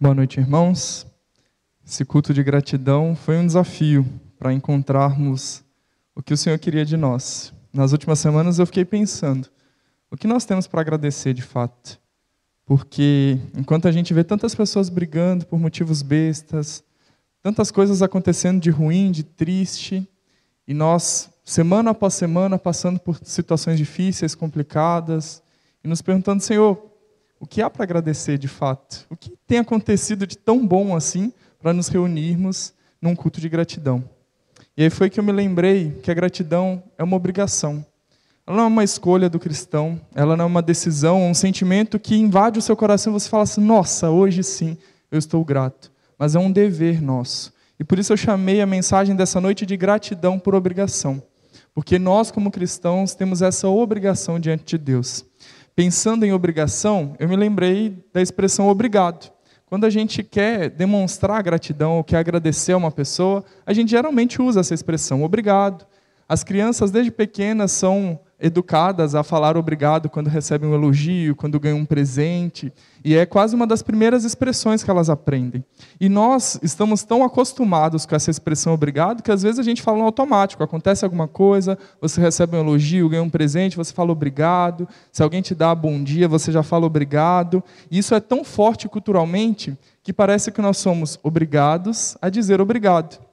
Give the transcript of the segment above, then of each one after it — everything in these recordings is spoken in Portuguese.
Boa noite, irmãos. Esse culto de gratidão foi um desafio para encontrarmos o que o Senhor queria de nós. Nas últimas semanas eu fiquei pensando, o que nós temos para agradecer de fato? Porque enquanto a gente vê tantas pessoas brigando por motivos bestas, tantas coisas acontecendo de ruim, de triste, e nós, semana após semana, passando por situações difíceis, complicadas, e nos perguntando, Senhor, o que há para agradecer de fato? O que tem acontecido de tão bom assim para nos reunirmos num culto de gratidão? E aí foi que eu me lembrei que a gratidão é uma obrigação. Ela não é uma escolha do cristão, ela não é uma decisão, um sentimento que invade o seu coração e você fala assim: nossa, hoje sim eu estou grato. Mas é um dever nosso. E por isso eu chamei a mensagem dessa noite de gratidão por obrigação. Porque nós, como cristãos, temos essa obrigação diante de Deus pensando em obrigação, eu me lembrei da expressão obrigado. Quando a gente quer demonstrar gratidão ou quer agradecer a uma pessoa, a gente geralmente usa essa expressão obrigado. As crianças, desde pequenas, são educadas a falar obrigado quando recebem um elogio, quando ganham um presente, e é quase uma das primeiras expressões que elas aprendem. E nós estamos tão acostumados com essa expressão obrigado que às vezes a gente fala no automático. Acontece alguma coisa, você recebe um elogio, ganha um presente, você fala obrigado. Se alguém te dá bom dia, você já fala obrigado. E isso é tão forte culturalmente que parece que nós somos obrigados a dizer obrigado.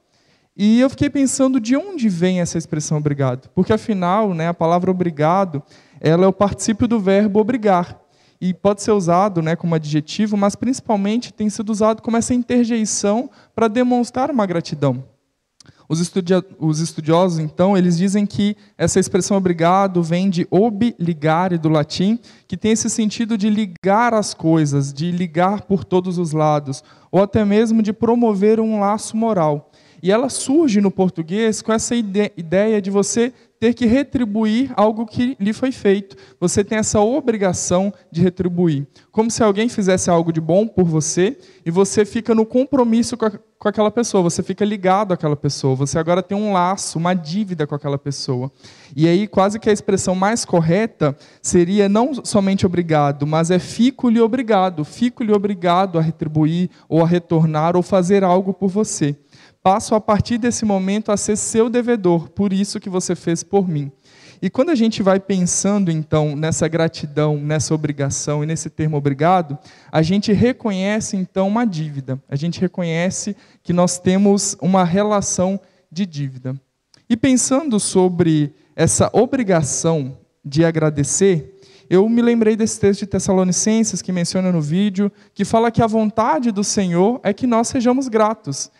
E eu fiquei pensando de onde vem essa expressão obrigado, porque afinal, né, a palavra obrigado, ela é o particípio do verbo obrigar. E pode ser usado né, como adjetivo, mas principalmente tem sido usado como essa interjeição para demonstrar uma gratidão. Os, os, estudiosos, então, eles dizem que essa expressão obrigado vem de obligare, do latim, que tem esse sentido de ligar as coisas, de ligar por todos os lados, ou até mesmo de promover um laço moral. E ela surge no português com essa ideia de você ter que retribuir algo que lhe foi feito. Você tem essa obrigação de retribuir. Como se alguém fizesse algo de bom por você e você fica no compromisso com, a, com aquela pessoa, você fica ligado àquela pessoa, você agora tem um laço, uma dívida com aquela pessoa. E aí, quase que a expressão mais correta seria não somente obrigado, mas é fico-lhe obrigado, fico-lhe obrigado a retribuir ou a retornar ou fazer algo por você passo a partir desse momento a ser seu devedor, por isso que você fez por mim. E quando a gente vai pensando então nessa gratidão, nessa obrigação e nesse termo obrigado, a gente reconhece então uma dívida. A gente reconhece que nós temos uma relação de dívida. E pensando sobre essa obrigação de agradecer, eu me lembrei desse texto de Tessalonicenses que menciona no vídeo, que fala que a vontade do Senhor é que nós sejamos gratos.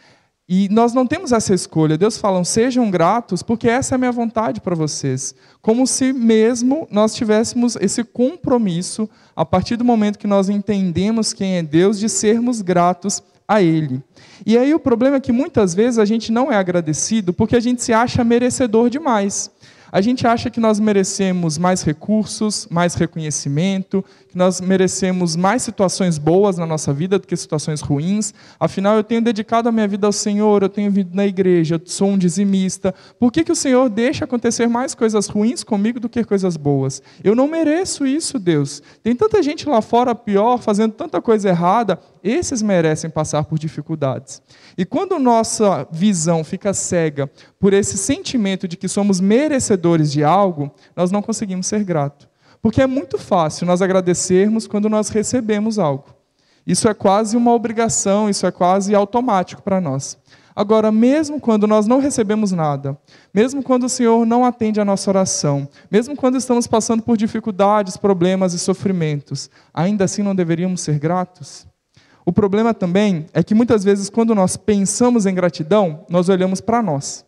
E nós não temos essa escolha. Deus fala, sejam gratos, porque essa é a minha vontade para vocês. Como se mesmo nós tivéssemos esse compromisso, a partir do momento que nós entendemos quem é Deus, de sermos gratos a Ele. E aí o problema é que muitas vezes a gente não é agradecido porque a gente se acha merecedor demais. A gente acha que nós merecemos mais recursos, mais reconhecimento, que nós merecemos mais situações boas na nossa vida do que situações ruins. Afinal, eu tenho dedicado a minha vida ao Senhor, eu tenho vindo na igreja, eu sou um dizimista. Por que, que o Senhor deixa acontecer mais coisas ruins comigo do que coisas boas? Eu não mereço isso, Deus. Tem tanta gente lá fora pior, fazendo tanta coisa errada, esses merecem passar por dificuldades. E quando nossa visão fica cega por esse sentimento de que somos merecedores de algo, nós não conseguimos ser gratos. Porque é muito fácil nós agradecermos quando nós recebemos algo. Isso é quase uma obrigação, isso é quase automático para nós. Agora, mesmo quando nós não recebemos nada, mesmo quando o Senhor não atende a nossa oração, mesmo quando estamos passando por dificuldades, problemas e sofrimentos, ainda assim não deveríamos ser gratos? O problema também é que muitas vezes, quando nós pensamos em gratidão, nós olhamos para nós.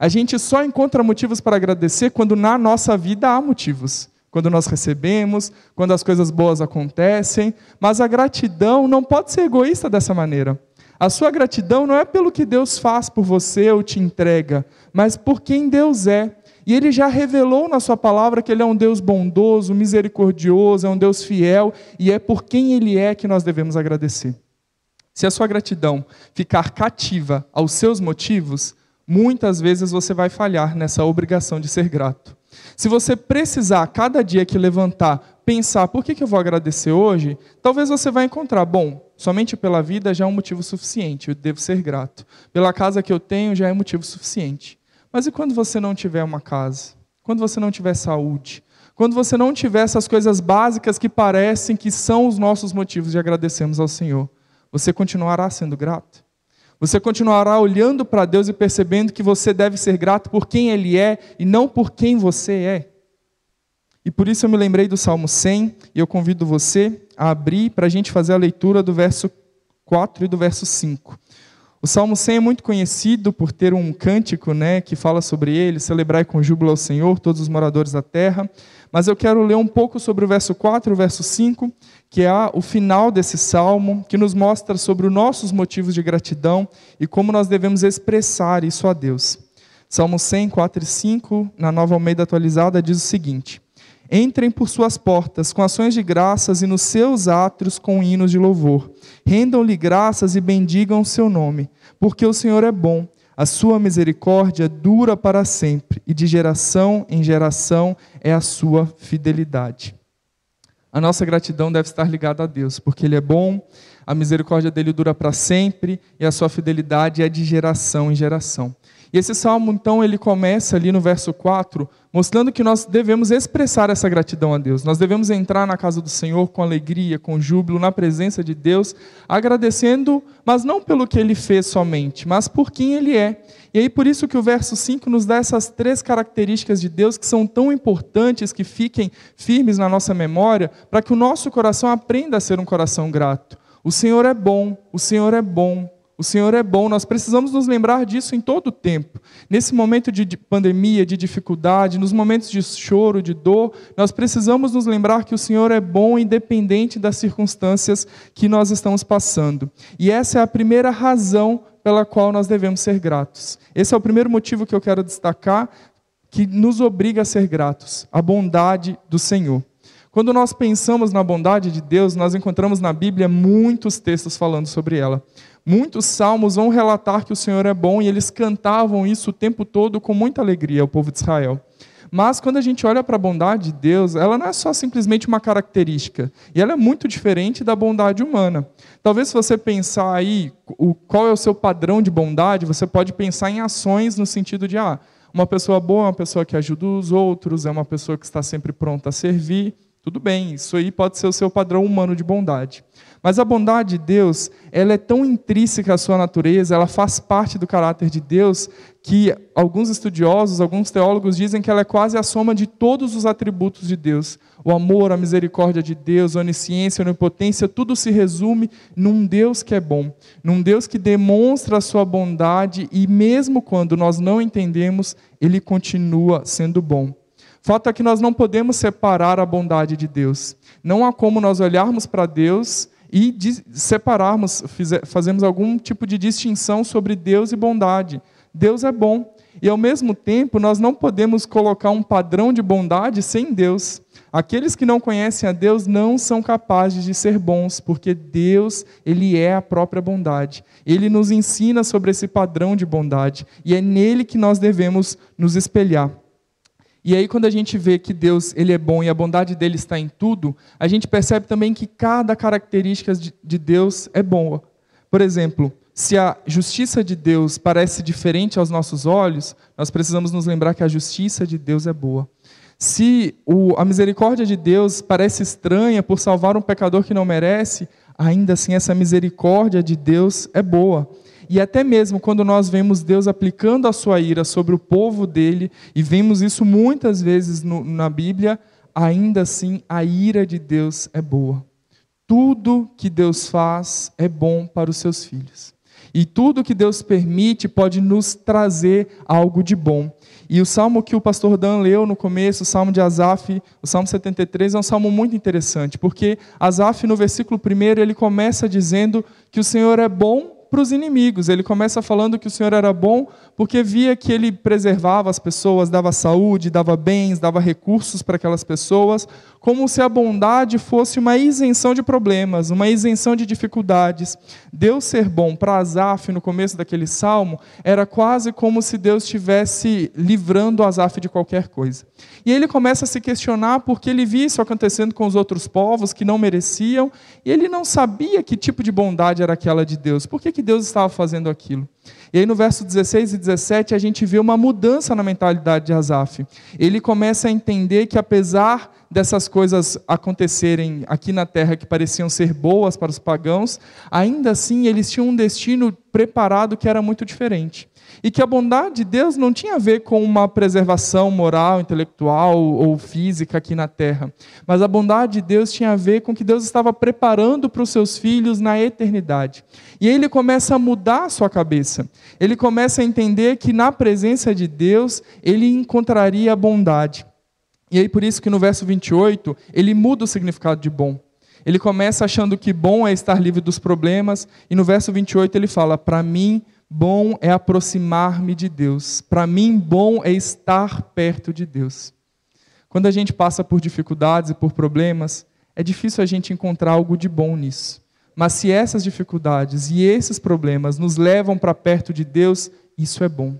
A gente só encontra motivos para agradecer quando na nossa vida há motivos. Quando nós recebemos, quando as coisas boas acontecem. Mas a gratidão não pode ser egoísta dessa maneira. A sua gratidão não é pelo que Deus faz por você ou te entrega, mas por quem Deus é. E ele já revelou na sua palavra que ele é um Deus bondoso, misericordioso, é um Deus fiel, e é por quem ele é que nós devemos agradecer. Se a sua gratidão ficar cativa aos seus motivos, muitas vezes você vai falhar nessa obrigação de ser grato. Se você precisar, cada dia que levantar, pensar por que, que eu vou agradecer hoje, talvez você vai encontrar, bom, somente pela vida já é um motivo suficiente, eu devo ser grato. Pela casa que eu tenho já é motivo suficiente. Mas e quando você não tiver uma casa? Quando você não tiver saúde? Quando você não tiver essas coisas básicas que parecem que são os nossos motivos de agradecermos ao Senhor, você continuará sendo grato? Você continuará olhando para Deus e percebendo que você deve ser grato por quem Ele é e não por quem você é? E por isso eu me lembrei do Salmo 100 e eu convido você a abrir para a gente fazer a leitura do verso 4 e do verso 5. O Salmo 100 é muito conhecido por ter um cântico né, que fala sobre ele, celebrar com júbilo ao Senhor, todos os moradores da terra. Mas eu quero ler um pouco sobre o verso 4 e o verso 5, que é o final desse salmo, que nos mostra sobre os nossos motivos de gratidão e como nós devemos expressar isso a Deus. Salmo 100, 4 e 5, na nova Almeida atualizada, diz o seguinte: Entrem por suas portas com ações de graças e nos seus átrios com hinos de louvor. Rendam-lhe graças e bendigam o seu nome, porque o Senhor é bom. A sua misericórdia dura para sempre, e de geração em geração é a sua fidelidade. A nossa gratidão deve estar ligada a Deus, porque Ele é bom, a misericórdia dele dura para sempre e a sua fidelidade é de geração em geração. E esse salmo, então, ele começa ali no verso 4, mostrando que nós devemos expressar essa gratidão a Deus. Nós devemos entrar na casa do Senhor com alegria, com júbilo, na presença de Deus, agradecendo, mas não pelo que ele fez somente, mas por quem ele é. E aí, por isso que o verso 5 nos dá essas três características de Deus que são tão importantes que fiquem firmes na nossa memória, para que o nosso coração aprenda a ser um coração grato. O Senhor é bom, o Senhor é bom, o Senhor é bom, nós precisamos nos lembrar disso em todo o tempo. Nesse momento de pandemia, de dificuldade, nos momentos de choro, de dor, nós precisamos nos lembrar que o Senhor é bom, independente das circunstâncias que nós estamos passando. E essa é a primeira razão pela qual nós devemos ser gratos. Esse é o primeiro motivo que eu quero destacar, que nos obriga a ser gratos: a bondade do Senhor. Quando nós pensamos na bondade de Deus, nós encontramos na Bíblia muitos textos falando sobre ela. Muitos salmos vão relatar que o Senhor é bom e eles cantavam isso o tempo todo com muita alegria, o povo de Israel. Mas quando a gente olha para a bondade de Deus, ela não é só simplesmente uma característica, e ela é muito diferente da bondade humana. Talvez se você pensar aí o, qual é o seu padrão de bondade, você pode pensar em ações no sentido de ah, uma pessoa boa é uma pessoa que ajuda os outros, é uma pessoa que está sempre pronta a servir. Tudo bem, isso aí pode ser o seu padrão humano de bondade. Mas a bondade de Deus, ela é tão intrínseca à sua natureza, ela faz parte do caráter de Deus, que alguns estudiosos, alguns teólogos dizem que ela é quase a soma de todos os atributos de Deus. O amor, a misericórdia de Deus, a onisciência, a onipotência, tudo se resume num Deus que é bom, num Deus que demonstra a sua bondade e mesmo quando nós não entendemos, ele continua sendo bom. Fato é que nós não podemos separar a bondade de Deus. Não há como nós olharmos para Deus e separarmos, fazermos algum tipo de distinção sobre Deus e bondade. Deus é bom. E ao mesmo tempo, nós não podemos colocar um padrão de bondade sem Deus. Aqueles que não conhecem a Deus não são capazes de ser bons, porque Deus, ele é a própria bondade. Ele nos ensina sobre esse padrão de bondade e é nele que nós devemos nos espelhar. E aí quando a gente vê que Deus ele é bom e a bondade dele está em tudo, a gente percebe também que cada característica de Deus é boa. Por exemplo, se a justiça de Deus parece diferente aos nossos olhos, nós precisamos nos lembrar que a justiça de Deus é boa. Se o, a misericórdia de Deus parece estranha por salvar um pecador que não merece, ainda assim essa misericórdia de Deus é boa. E até mesmo quando nós vemos Deus aplicando a sua ira sobre o povo dele, e vemos isso muitas vezes no, na Bíblia, ainda assim a ira de Deus é boa. Tudo que Deus faz é bom para os seus filhos. E tudo que Deus permite pode nos trazer algo de bom. E o salmo que o pastor Dan leu no começo, o salmo de Asaf, o salmo 73, é um salmo muito interessante, porque Asaf, no versículo 1, ele começa dizendo que o Senhor é bom para os inimigos. Ele começa falando que o Senhor era bom porque via que ele preservava as pessoas, dava saúde, dava bens, dava recursos para aquelas pessoas, como se a bondade fosse uma isenção de problemas, uma isenção de dificuldades. Deus ser bom para Asaf no começo daquele salmo era quase como se Deus estivesse livrando Asaf de qualquer coisa. E ele começa a se questionar porque ele via isso acontecendo com os outros povos que não mereciam, e ele não sabia que tipo de bondade era aquela de Deus. Por que, que Deus estava fazendo aquilo? E aí no verso 16 e 17 a gente vê uma mudança na mentalidade de Asaf. Ele começa a entender que apesar dessas coisas acontecerem aqui na terra que pareciam ser boas para os pagãos, ainda assim eles tinham um destino preparado que era muito diferente. E que a bondade de Deus não tinha a ver com uma preservação moral, intelectual ou física aqui na terra, mas a bondade de Deus tinha a ver com que Deus estava preparando para os seus filhos na eternidade. E ele começa a mudar a sua cabeça. Ele começa a entender que na presença de Deus ele encontraria a bondade. E aí por isso que no verso 28 ele muda o significado de bom. Ele começa achando que bom é estar livre dos problemas, e no verso 28 ele fala: Para mim, Bom é aproximar-me de Deus. Para mim, bom é estar perto de Deus. Quando a gente passa por dificuldades e por problemas, é difícil a gente encontrar algo de bom nisso. Mas se essas dificuldades e esses problemas nos levam para perto de Deus, isso é bom.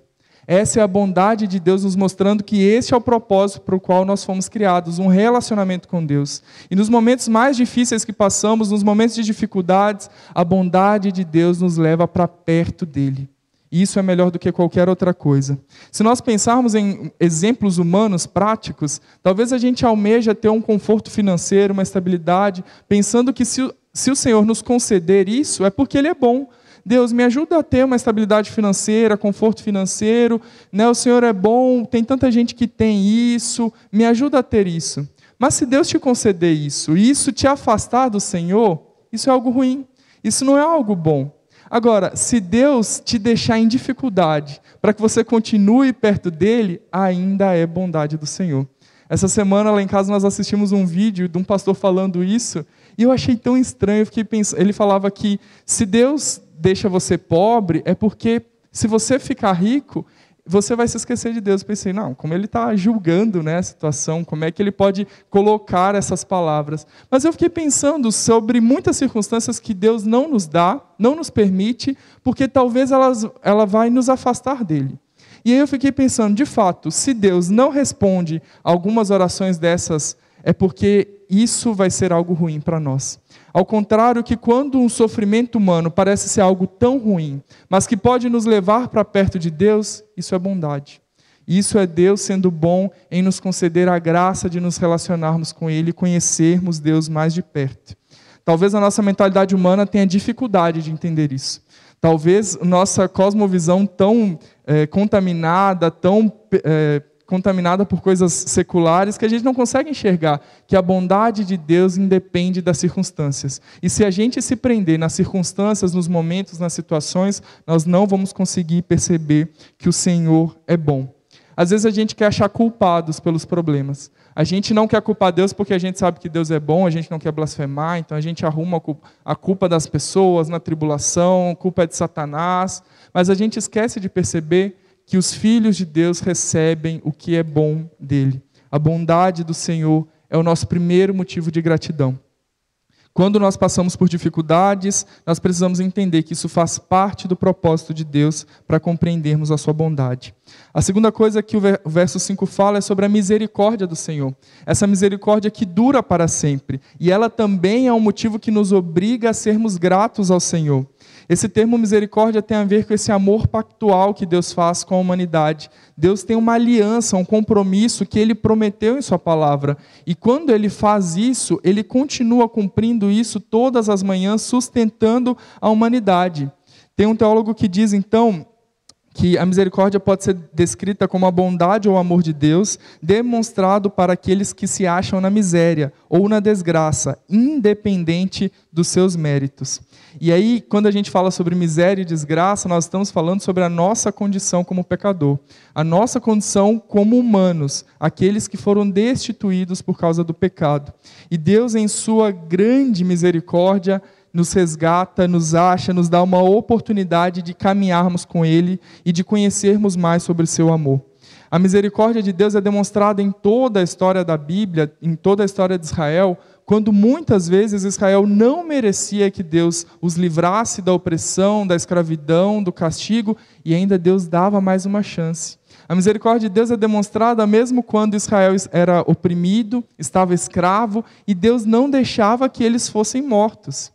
Essa é a bondade de Deus nos mostrando que esse é o propósito para o qual nós fomos criados, um relacionamento com Deus. E nos momentos mais difíceis que passamos, nos momentos de dificuldades, a bondade de Deus nos leva para perto dele. E isso é melhor do que qualquer outra coisa. Se nós pensarmos em exemplos humanos práticos, talvez a gente almeja ter um conforto financeiro, uma estabilidade, pensando que se, se o Senhor nos conceder isso, é porque Ele é bom Deus, me ajuda a ter uma estabilidade financeira, conforto financeiro, né? o Senhor é bom, tem tanta gente que tem isso, me ajuda a ter isso. Mas se Deus te conceder isso e isso te afastar do Senhor, isso é algo ruim, isso não é algo bom. Agora, se Deus te deixar em dificuldade para que você continue perto dele, ainda é bondade do Senhor. Essa semana lá em casa nós assistimos um vídeo de um pastor falando isso e eu achei tão estranho. Eu fiquei pensando, ele falava que se Deus deixa você pobre é porque se você ficar rico, você vai se esquecer de Deus. Eu pensei, não, como ele está julgando né, a situação, como é que ele pode colocar essas palavras? Mas eu fiquei pensando sobre muitas circunstâncias que Deus não nos dá, não nos permite, porque talvez elas, ela vai nos afastar dele. E aí eu fiquei pensando, de fato, se Deus não responde algumas orações dessas, é porque isso vai ser algo ruim para nós. Ao contrário que quando um sofrimento humano parece ser algo tão ruim, mas que pode nos levar para perto de Deus, isso é bondade. Isso é Deus sendo bom em nos conceder a graça de nos relacionarmos com Ele e conhecermos Deus mais de perto. Talvez a nossa mentalidade humana tenha dificuldade de entender isso. Talvez nossa cosmovisão tão é, contaminada, tão é, contaminada por coisas seculares que a gente não consegue enxergar que a bondade de Deus independe das circunstâncias. E se a gente se prender nas circunstâncias, nos momentos, nas situações, nós não vamos conseguir perceber que o Senhor é bom. Às vezes a gente quer achar culpados pelos problemas. A gente não quer culpar Deus porque a gente sabe que Deus é bom, a gente não quer blasfemar, então a gente arruma a culpa das pessoas na tribulação, a culpa é de Satanás, mas a gente esquece de perceber que os filhos de Deus recebem o que é bom dele. A bondade do Senhor é o nosso primeiro motivo de gratidão. Quando nós passamos por dificuldades, nós precisamos entender que isso faz parte do propósito de Deus para compreendermos a sua bondade. A segunda coisa que o verso 5 fala é sobre a misericórdia do Senhor. Essa misericórdia que dura para sempre. E ela também é um motivo que nos obriga a sermos gratos ao Senhor. Esse termo misericórdia tem a ver com esse amor pactual que Deus faz com a humanidade. Deus tem uma aliança, um compromisso que ele prometeu em Sua palavra. E quando ele faz isso, ele continua cumprindo isso todas as manhãs, sustentando a humanidade. Tem um teólogo que diz, então, que a misericórdia pode ser descrita como a bondade ou amor de Deus demonstrado para aqueles que se acham na miséria ou na desgraça, independente dos seus méritos. E aí, quando a gente fala sobre miséria e desgraça, nós estamos falando sobre a nossa condição como pecador, a nossa condição como humanos, aqueles que foram destituídos por causa do pecado. E Deus, em sua grande misericórdia, nos resgata, nos acha, nos dá uma oportunidade de caminharmos com Ele e de conhecermos mais sobre o seu amor. A misericórdia de Deus é demonstrada em toda a história da Bíblia, em toda a história de Israel, quando muitas vezes Israel não merecia que Deus os livrasse da opressão, da escravidão, do castigo, e ainda Deus dava mais uma chance. A misericórdia de Deus é demonstrada mesmo quando Israel era oprimido, estava escravo, e Deus não deixava que eles fossem mortos.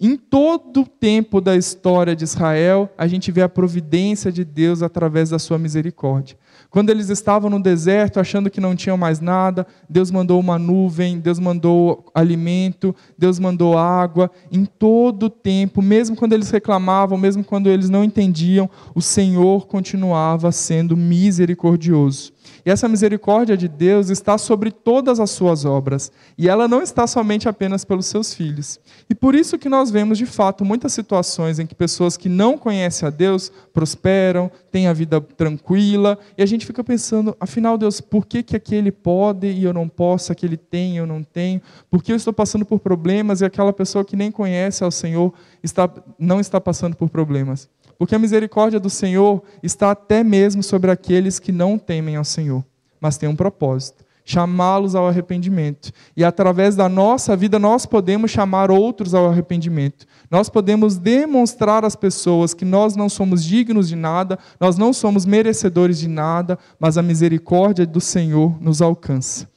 Em todo o tempo da história de Israel, a gente vê a providência de Deus através da sua misericórdia. Quando eles estavam no deserto, achando que não tinham mais nada, Deus mandou uma nuvem, Deus mandou alimento, Deus mandou água. Em todo o tempo, mesmo quando eles reclamavam, mesmo quando eles não entendiam, o Senhor continuava sendo misericordioso. E essa misericórdia de Deus está sobre todas as suas obras, e ela não está somente apenas pelos seus filhos. E por isso que nós vemos de fato muitas situações em que pessoas que não conhecem a Deus prosperam, têm a vida tranquila, e a gente fica pensando, afinal Deus, por que que aquele pode e eu não posso, aquele tem e eu não tenho? Por que eu estou passando por problemas e aquela pessoa que nem conhece ao Senhor está não está passando por problemas? Porque a misericórdia do Senhor está até mesmo sobre aqueles que não temem ao Senhor, mas tem um propósito chamá-los ao arrependimento. E através da nossa vida, nós podemos chamar outros ao arrependimento. Nós podemos demonstrar às pessoas que nós não somos dignos de nada, nós não somos merecedores de nada, mas a misericórdia do Senhor nos alcança.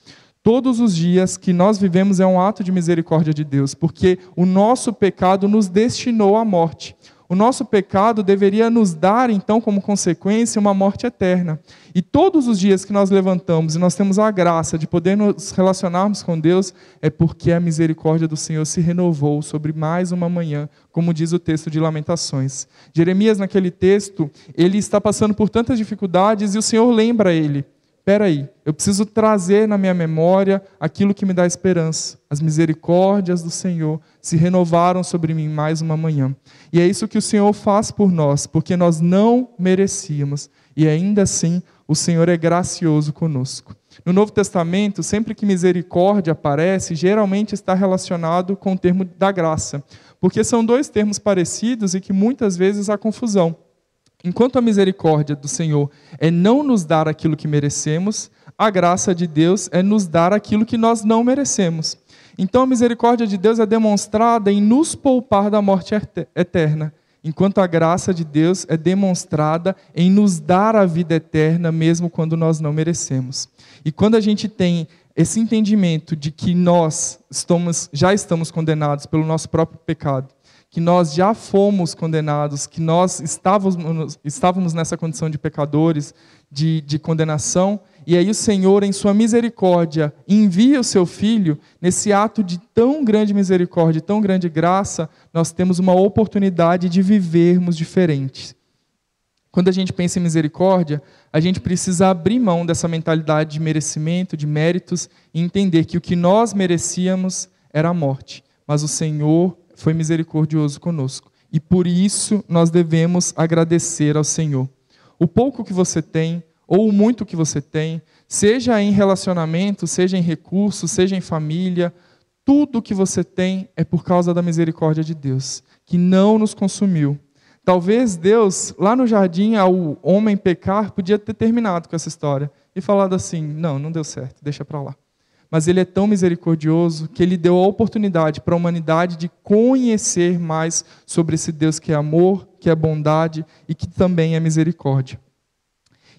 Todos os dias que nós vivemos é um ato de misericórdia de Deus, porque o nosso pecado nos destinou à morte. O nosso pecado deveria nos dar, então, como consequência, uma morte eterna. E todos os dias que nós levantamos e nós temos a graça de poder nos relacionarmos com Deus, é porque a misericórdia do Senhor se renovou sobre mais uma manhã, como diz o texto de Lamentações. Jeremias, naquele texto, ele está passando por tantas dificuldades e o Senhor lembra ele espera aí, eu preciso trazer na minha memória aquilo que me dá esperança. As misericórdias do Senhor se renovaram sobre mim mais uma manhã. E é isso que o Senhor faz por nós, porque nós não merecíamos. E ainda assim, o Senhor é gracioso conosco. No Novo Testamento, sempre que misericórdia aparece, geralmente está relacionado com o termo da graça, porque são dois termos parecidos e que muitas vezes há confusão. Enquanto a misericórdia do Senhor é não nos dar aquilo que merecemos, a graça de Deus é nos dar aquilo que nós não merecemos. Então a misericórdia de Deus é demonstrada em nos poupar da morte eterna, enquanto a graça de Deus é demonstrada em nos dar a vida eterna, mesmo quando nós não merecemos. E quando a gente tem esse entendimento de que nós estamos, já estamos condenados pelo nosso próprio pecado, que nós já fomos condenados, que nós estávamos, estávamos nessa condição de pecadores, de, de condenação, e aí o Senhor, em Sua misericórdia, envia o Seu Filho, nesse ato de tão grande misericórdia, tão grande graça, nós temos uma oportunidade de vivermos diferentes. Quando a gente pensa em misericórdia, a gente precisa abrir mão dessa mentalidade de merecimento, de méritos, e entender que o que nós merecíamos era a morte, mas o Senhor foi misericordioso conosco. E por isso nós devemos agradecer ao Senhor. O pouco que você tem, ou o muito que você tem, seja em relacionamento, seja em recursos, seja em família, tudo que você tem é por causa da misericórdia de Deus, que não nos consumiu. Talvez Deus, lá no jardim, ao homem pecar, podia ter terminado com essa história e falado assim: não, não deu certo, deixa para lá mas ele é tão misericordioso que ele deu a oportunidade para a humanidade de conhecer mais sobre esse Deus que é amor, que é bondade e que também é misericórdia.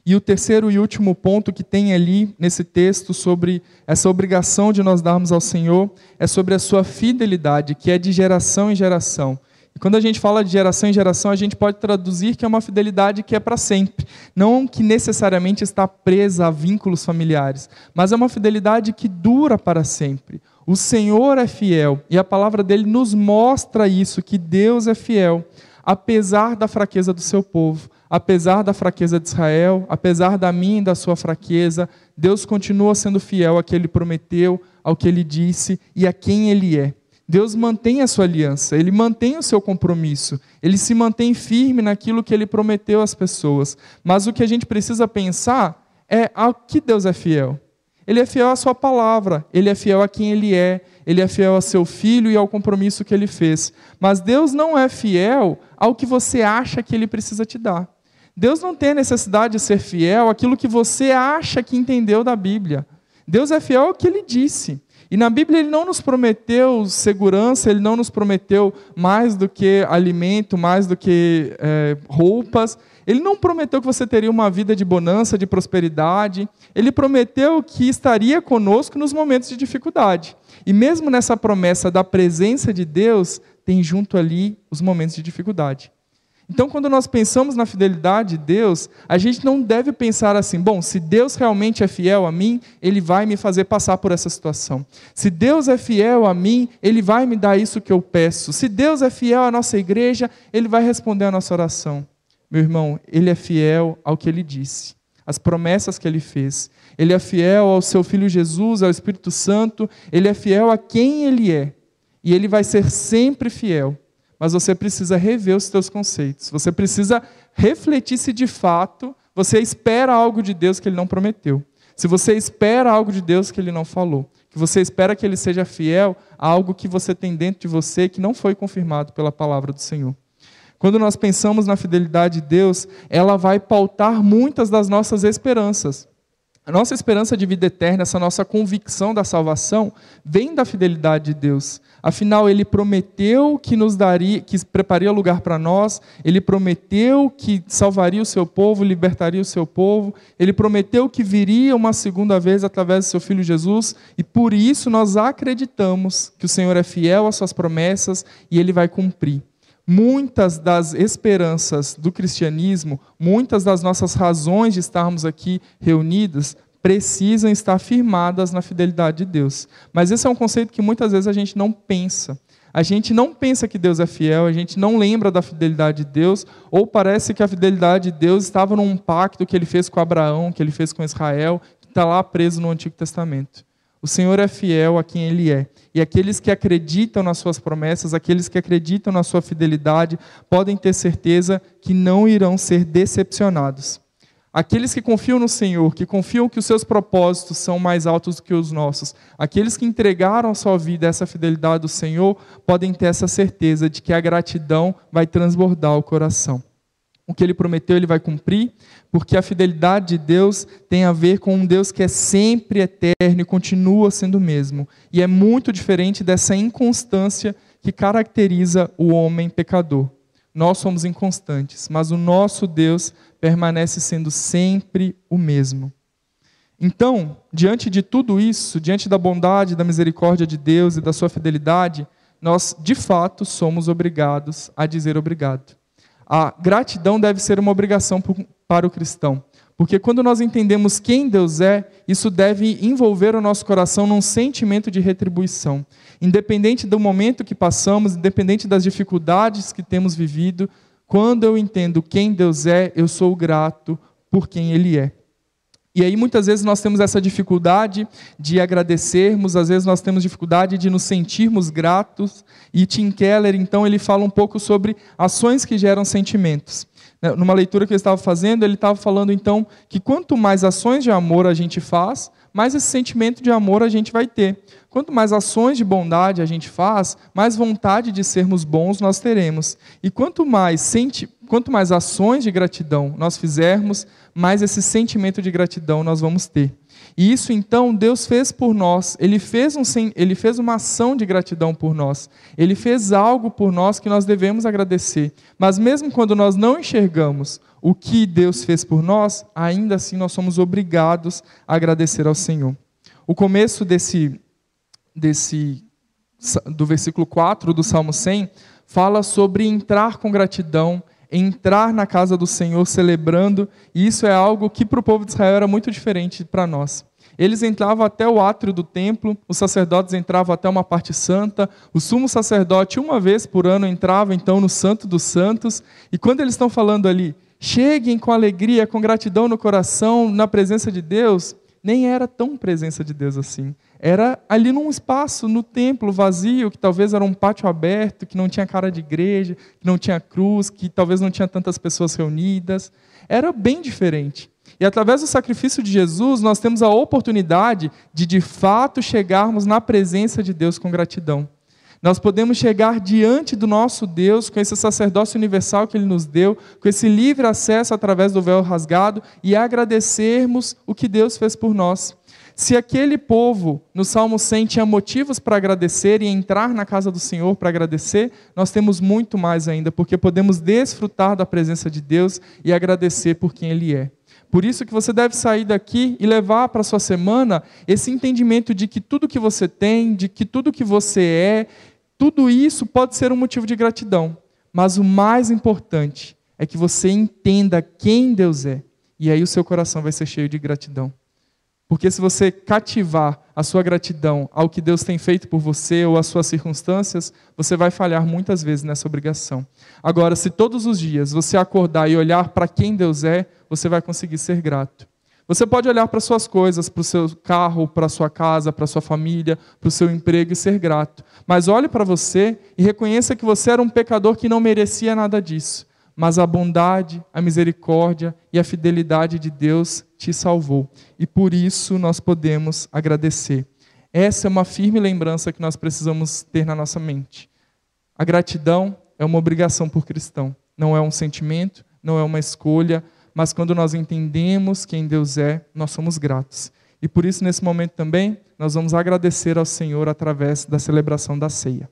E o terceiro e último ponto que tem ali nesse texto sobre essa obrigação de nós darmos ao Senhor é sobre a sua fidelidade, que é de geração em geração. Quando a gente fala de geração em geração, a gente pode traduzir que é uma fidelidade que é para sempre. Não que necessariamente está presa a vínculos familiares, mas é uma fidelidade que dura para sempre. O Senhor é fiel e a palavra dele nos mostra isso, que Deus é fiel, apesar da fraqueza do seu povo, apesar da fraqueza de Israel, apesar da minha e da sua fraqueza, Deus continua sendo fiel ao que ele prometeu, ao que ele disse e a quem ele é. Deus mantém a sua aliança, ele mantém o seu compromisso, ele se mantém firme naquilo que ele prometeu às pessoas. Mas o que a gente precisa pensar é a que Deus é fiel. Ele é fiel à sua palavra, ele é fiel a quem ele é, ele é fiel a seu filho e ao compromisso que ele fez. Mas Deus não é fiel ao que você acha que ele precisa te dar. Deus não tem necessidade de ser fiel àquilo que você acha que entendeu da Bíblia. Deus é fiel ao que ele disse. E na Bíblia ele não nos prometeu segurança, ele não nos prometeu mais do que alimento, mais do que é, roupas. Ele não prometeu que você teria uma vida de bonança, de prosperidade. Ele prometeu que estaria conosco nos momentos de dificuldade. E mesmo nessa promessa da presença de Deus, tem junto ali os momentos de dificuldade. Então, quando nós pensamos na fidelidade de Deus, a gente não deve pensar assim: bom, se Deus realmente é fiel a mim, Ele vai me fazer passar por essa situação. Se Deus é fiel a mim, Ele vai me dar isso que eu peço. Se Deus é fiel à nossa igreja, Ele vai responder a nossa oração. Meu irmão, Ele é fiel ao que Ele disse, às promessas que Ele fez. Ele é fiel ao seu Filho Jesus, ao Espírito Santo. Ele é fiel a quem Ele é. E Ele vai ser sempre fiel mas você precisa rever os seus conceitos. Você precisa refletir se de fato você espera algo de Deus que ele não prometeu. Se você espera algo de Deus que ele não falou. Que você espera que ele seja fiel a algo que você tem dentro de você que não foi confirmado pela palavra do Senhor. Quando nós pensamos na fidelidade de Deus, ela vai pautar muitas das nossas esperanças. A nossa esperança de vida eterna, essa nossa convicção da salvação, vem da fidelidade de Deus. Afinal, ele prometeu que nos daria, que prepararia lugar para nós, ele prometeu que salvaria o seu povo, libertaria o seu povo, ele prometeu que viria uma segunda vez através do seu filho Jesus, e por isso nós acreditamos que o Senhor é fiel às suas promessas e ele vai cumprir. Muitas das esperanças do cristianismo, muitas das nossas razões de estarmos aqui reunidas, precisam estar firmadas na fidelidade de Deus. Mas esse é um conceito que muitas vezes a gente não pensa. A gente não pensa que Deus é fiel, a gente não lembra da fidelidade de Deus, ou parece que a fidelidade de Deus estava num pacto que ele fez com Abraão, que ele fez com Israel, que está lá preso no Antigo Testamento. O Senhor é fiel a quem Ele é. E aqueles que acreditam nas Suas promessas, aqueles que acreditam na Sua fidelidade, podem ter certeza que não irão ser decepcionados. Aqueles que confiam no Senhor, que confiam que os seus propósitos são mais altos do que os nossos, aqueles que entregaram a sua vida a essa fidelidade do Senhor, podem ter essa certeza de que a gratidão vai transbordar o coração. O que ele prometeu, ele vai cumprir, porque a fidelidade de Deus tem a ver com um Deus que é sempre eterno e continua sendo o mesmo. E é muito diferente dessa inconstância que caracteriza o homem pecador. Nós somos inconstantes, mas o nosso Deus permanece sendo sempre o mesmo. Então, diante de tudo isso, diante da bondade, da misericórdia de Deus e da sua fidelidade, nós de fato somos obrigados a dizer obrigado. A gratidão deve ser uma obrigação para o cristão. Porque quando nós entendemos quem Deus é, isso deve envolver o nosso coração num sentimento de retribuição. Independente do momento que passamos, independente das dificuldades que temos vivido, quando eu entendo quem Deus é, eu sou grato por quem Ele é. E aí muitas vezes nós temos essa dificuldade de agradecermos, às vezes nós temos dificuldade de nos sentirmos gratos, e Tim Keller, então, ele fala um pouco sobre ações que geram sentimentos. Né, numa leitura que eu estava fazendo, ele estava falando então que quanto mais ações de amor a gente faz, mais esse sentimento de amor a gente vai ter. Quanto mais ações de bondade a gente faz, mais vontade de sermos bons nós teremos. E quanto mais senti quanto mais ações de gratidão nós fizermos, mais esse sentimento de gratidão nós vamos ter. E isso então Deus fez por nós. Ele fez, um, ele fez uma ação de gratidão por nós. Ele fez algo por nós que nós devemos agradecer. Mas mesmo quando nós não enxergamos o que Deus fez por nós, ainda assim nós somos obrigados a agradecer ao Senhor. O começo desse, desse do versículo 4 do Salmo 100 fala sobre entrar com gratidão entrar na casa do Senhor celebrando, e isso é algo que para o povo de Israel era muito diferente para nós. Eles entravam até o átrio do templo, os sacerdotes entravam até uma parte santa, o sumo sacerdote, uma vez por ano, entrava então no Santo dos Santos, e quando eles estão falando ali, cheguem com alegria, com gratidão no coração, na presença de Deus, nem era tão presença de Deus assim. Era ali num espaço, no templo vazio, que talvez era um pátio aberto, que não tinha cara de igreja, que não tinha cruz, que talvez não tinha tantas pessoas reunidas. Era bem diferente. E através do sacrifício de Jesus, nós temos a oportunidade de de fato chegarmos na presença de Deus com gratidão. Nós podemos chegar diante do nosso Deus com esse sacerdócio universal que Ele nos deu, com esse livre acesso através do véu rasgado e agradecermos o que Deus fez por nós. Se aquele povo, no Salmo 100, tinha motivos para agradecer e entrar na casa do Senhor para agradecer, nós temos muito mais ainda, porque podemos desfrutar da presença de Deus e agradecer por quem Ele é. Por isso que você deve sair daqui e levar para sua semana esse entendimento de que tudo que você tem, de que tudo que você é, tudo isso pode ser um motivo de gratidão, mas o mais importante é que você entenda quem Deus é, e aí o seu coração vai ser cheio de gratidão. Porque se você cativar a sua gratidão ao que Deus tem feito por você ou às suas circunstâncias, você vai falhar muitas vezes nessa obrigação. Agora, se todos os dias você acordar e olhar para quem Deus é, você vai conseguir ser grato. Você pode olhar para suas coisas, para o seu carro, para a sua casa, para a sua família, para o seu emprego e ser grato. Mas olhe para você e reconheça que você era um pecador que não merecia nada disso. Mas a bondade, a misericórdia e a fidelidade de Deus te salvou. E por isso nós podemos agradecer. Essa é uma firme lembrança que nós precisamos ter na nossa mente. A gratidão é uma obrigação por cristão, não é um sentimento, não é uma escolha, mas quando nós entendemos quem Deus é, nós somos gratos. E por isso, nesse momento também, nós vamos agradecer ao Senhor através da celebração da ceia.